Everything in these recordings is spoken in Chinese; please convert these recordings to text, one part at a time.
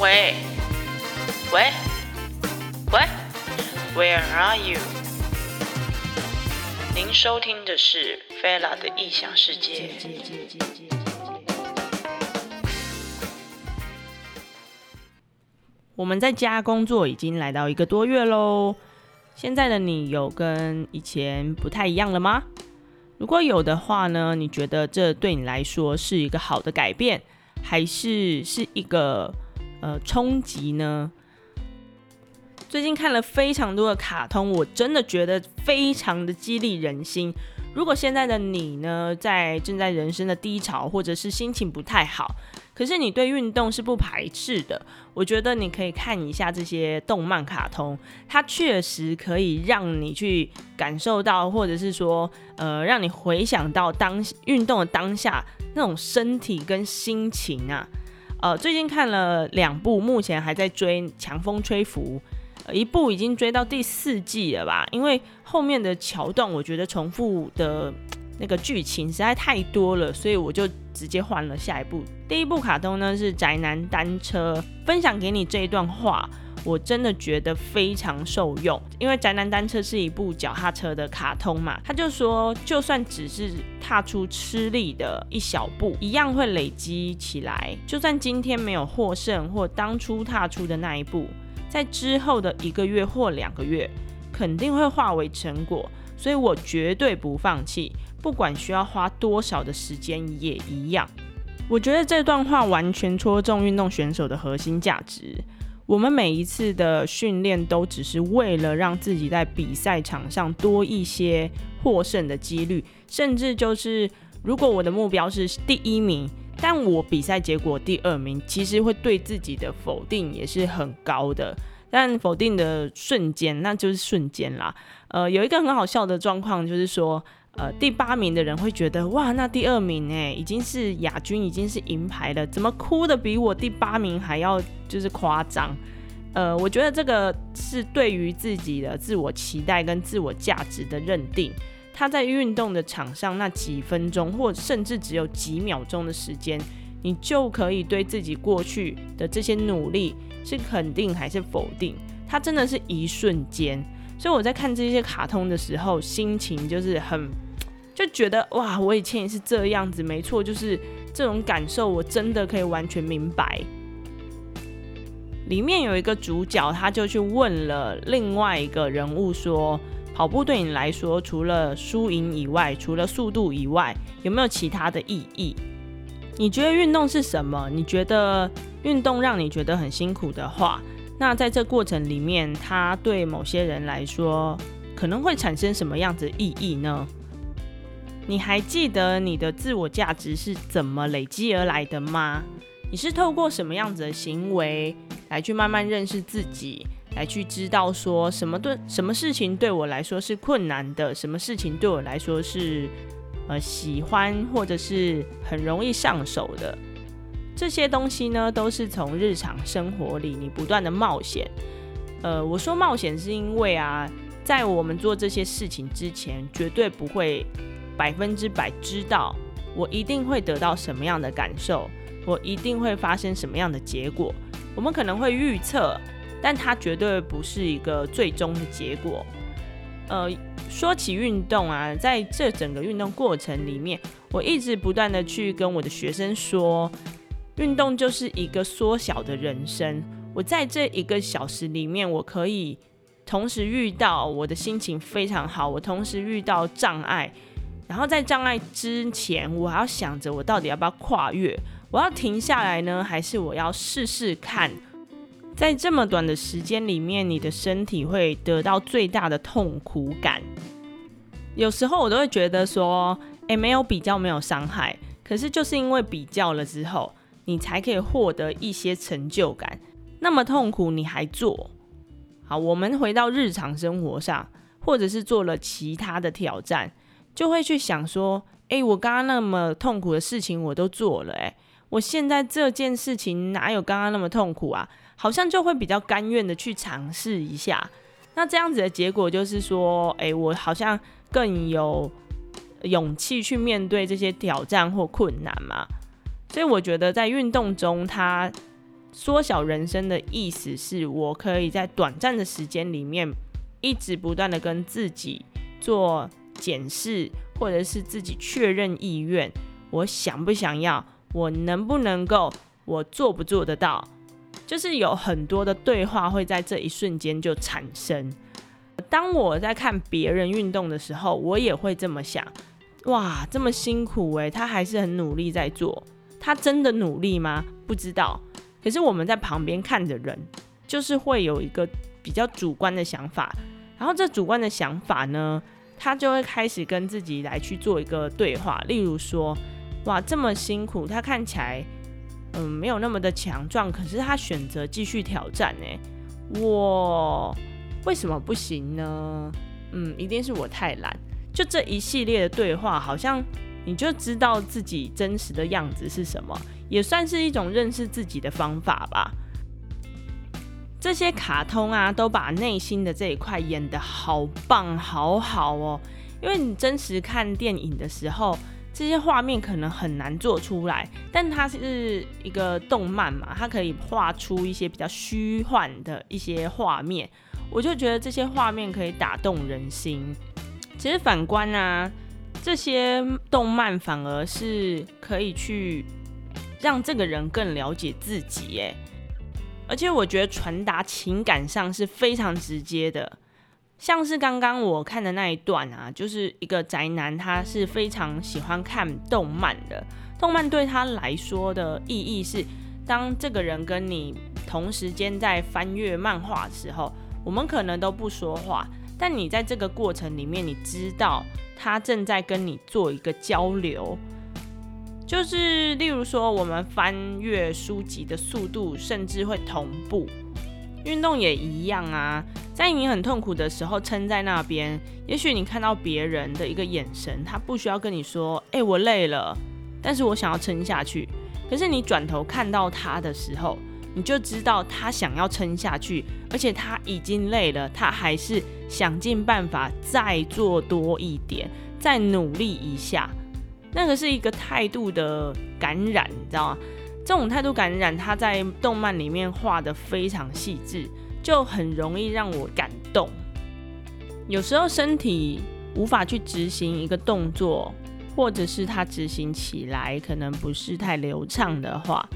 喂，喂，喂，Where are you？您收听的是 Fela 的异想世界。我们在家工作已经来到一个多月喽，现在的你有跟以前不太一样了吗？如果有的话呢，你觉得这对你来说是一个好的改变，还是是一个呃冲击呢？最近看了非常多的卡通，我真的觉得非常的激励人心。如果现在的你呢，在正在人生的低潮，或者是心情不太好，可是你对运动是不排斥的，我觉得你可以看一下这些动漫卡通，它确实可以让你去感受到，或者是说，呃，让你回想到当运动的当下那种身体跟心情啊。呃，最近看了两部，目前还在追《强风吹拂》，一部已经追到第四季了吧？因为后面的桥段，我觉得重复的那个剧情实在太多了，所以我就直接换了下一部。第一部卡通呢是《宅男单车》，分享给你这一段话，我真的觉得非常受用。因为《宅男单车》是一部脚踏车的卡通嘛，他就说，就算只是踏出吃力的一小步，一样会累积起来。就算今天没有获胜，或当初踏出的那一步，在之后的一个月或两个月，肯定会化为成果。所以我绝对不放弃，不管需要花多少的时间，也一样。我觉得这段话完全戳中运动选手的核心价值。我们每一次的训练都只是为了让自己在比赛场上多一些获胜的几率，甚至就是如果我的目标是第一名，但我比赛结果第二名，其实会对自己的否定也是很高的。但否定的瞬间，那就是瞬间啦。呃，有一个很好笑的状况，就是说，呃，第八名的人会觉得，哇，那第二名哎，已经是亚军，已经是银牌了，怎么哭的比我第八名还要就是夸张？呃，我觉得这个是对于自己的自我期待跟自我价值的认定。他在运动的场上那几分钟，或甚至只有几秒钟的时间，你就可以对自己过去的这些努力是肯定还是否定？它真的是一瞬间。所以我在看这些卡通的时候，心情就是很就觉得哇，我以前也是这样子，没错，就是这种感受，我真的可以完全明白。里面有一个主角，他就去问了另外一个人物说：“跑步对你来说，除了输赢以外，除了速度以外，有没有其他的意义？你觉得运动是什么？你觉得运动让你觉得很辛苦的话？”那在这过程里面，它对某些人来说可能会产生什么样子的意义呢？你还记得你的自我价值是怎么累积而来的吗？你是透过什么样子的行为来去慢慢认识自己，来去知道说什么对什么事情对我来说是困难的，什么事情对我来说是呃喜欢或者是很容易上手的？这些东西呢，都是从日常生活里你不断的冒险。呃，我说冒险是因为啊，在我们做这些事情之前，绝对不会百分之百知道我一定会得到什么样的感受，我一定会发生什么样的结果。我们可能会预测，但它绝对不是一个最终的结果。呃，说起运动啊，在这整个运动过程里面，我一直不断的去跟我的学生说。运动就是一个缩小的人生。我在这一个小时里面，我可以同时遇到我的心情非常好，我同时遇到障碍，然后在障碍之前，我还要想着我到底要不要跨越，我要停下来呢，还是我要试试看？在这么短的时间里面，你的身体会得到最大的痛苦感。有时候我都会觉得说，诶，没有比较没有伤害，可是就是因为比较了之后。你才可以获得一些成就感。那么痛苦你还做？好，我们回到日常生活上，或者是做了其他的挑战，就会去想说：诶，我刚刚那么痛苦的事情我都做了，诶，我现在这件事情哪有刚刚那么痛苦啊？好像就会比较甘愿的去尝试一下。那这样子的结果就是说：诶，我好像更有勇气去面对这些挑战或困难嘛。所以我觉得在运动中，它缩小人生的意思是我可以在短暂的时间里面，一直不断的跟自己做检视，或者是自己确认意愿，我想不想要，我能不能够，我做不做得到，就是有很多的对话会在这一瞬间就产生。当我在看别人运动的时候，我也会这么想：哇，这么辛苦诶，他还是很努力在做。他真的努力吗？不知道。可是我们在旁边看着人，就是会有一个比较主观的想法。然后这主观的想法呢，他就会开始跟自己来去做一个对话。例如说：哇，这么辛苦，他看起来嗯没有那么的强壮，可是他选择继续挑战呢。我。为什么不行呢？嗯，一定是我太懒。就这一系列的对话，好像你就知道自己真实的样子是什么，也算是一种认识自己的方法吧。这些卡通啊，都把内心的这一块演得好棒，好好哦。因为你真实看电影的时候，这些画面可能很难做出来，但它是一个动漫嘛，它可以画出一些比较虚幻的一些画面。我就觉得这些画面可以打动人心。其实反观啊，这些动漫反而是可以去让这个人更了解自己，哎，而且我觉得传达情感上是非常直接的。像是刚刚我看的那一段啊，就是一个宅男，他是非常喜欢看动漫的。动漫对他来说的意义是，当这个人跟你同时间在翻阅漫画的时候。我们可能都不说话，但你在这个过程里面，你知道他正在跟你做一个交流，就是例如说，我们翻阅书籍的速度甚至会同步，运动也一样啊。在你很痛苦的时候，撑在那边，也许你看到别人的一个眼神，他不需要跟你说：“哎，我累了，但是我想要撑下去。”可是你转头看到他的时候，你就知道他想要撑下去，而且他已经累了，他还是想尽办法再做多一点，再努力一下。那个是一个态度的感染，你知道吗？这种态度感染，他在动漫里面画的非常细致，就很容易让我感动。有时候身体无法去执行一个动作，或者是他执行起来可能不是太流畅的话。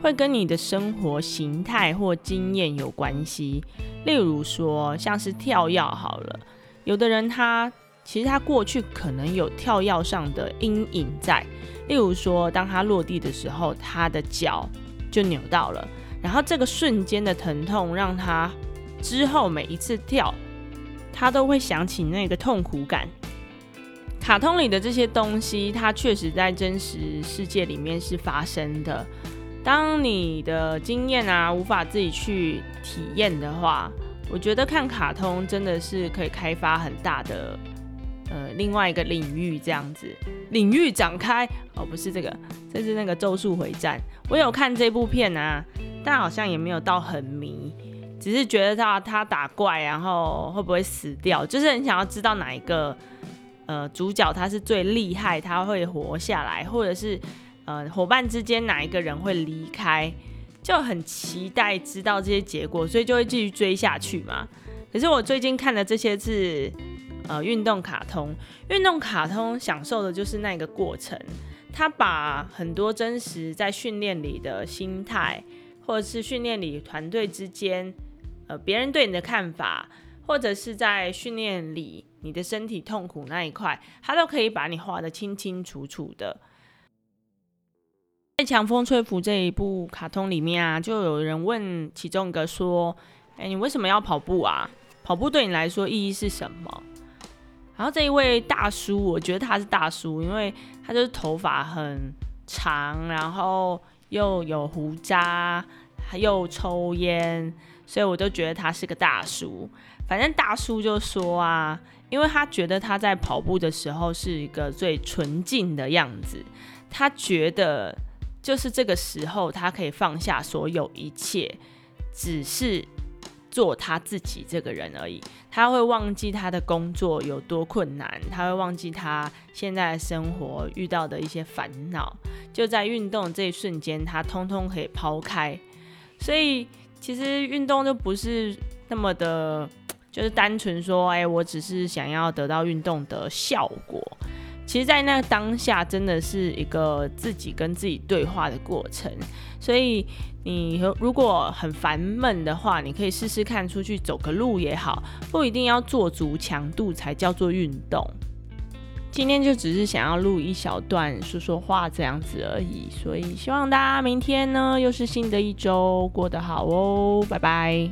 会跟你的生活形态或经验有关系，例如说像是跳跃好了，有的人他其实他过去可能有跳跃上的阴影在，例如说当他落地的时候，他的脚就扭到了，然后这个瞬间的疼痛让他之后每一次跳，他都会想起那个痛苦感。卡通里的这些东西，它确实在真实世界里面是发生的。当你的经验啊无法自己去体验的话，我觉得看卡通真的是可以开发很大的呃另外一个领域，这样子领域展开哦，不是这个，这是那个《咒术回战》。我有看这部片啊，但好像也没有到很迷，只是觉得他他打怪然后会不会死掉，就是很想要知道哪一个呃主角他是最厉害，他会活下来，或者是。呃，伙伴之间哪一个人会离开，就很期待知道这些结果，所以就会继续追下去嘛。可是我最近看的这些是呃运动卡通，运动卡通享受的就是那个过程，他把很多真实在训练里的心态，或者是训练里团队之间，呃别人对你的看法，或者是在训练里你的身体痛苦那一块，他都可以把你画得清清楚楚的。在《强风吹拂》这一部卡通里面啊，就有人问其中一个说：“哎，你为什么要跑步啊？跑步对你来说意义是什么？”然后这一位大叔，我觉得他是大叔，因为他就是头发很长，然后又有胡渣，又抽烟，所以我就觉得他是个大叔。反正大叔就说啊，因为他觉得他在跑步的时候是一个最纯净的样子，他觉得。就是这个时候，他可以放下所有一切，只是做他自己这个人而已。他会忘记他的工作有多困难，他会忘记他现在的生活遇到的一些烦恼。就在运动这一瞬间，他通通可以抛开。所以其实运动就不是那么的，就是单纯说，哎，我只是想要得到运动的效果。其实，在那当下，真的是一个自己跟自己对话的过程。所以，你如果很烦闷的话，你可以试试看出去走个路也好，不一定要做足强度才叫做运动。今天就只是想要录一小段说说话这样子而已。所以，希望大家明天呢又是新的一周过得好哦，拜拜。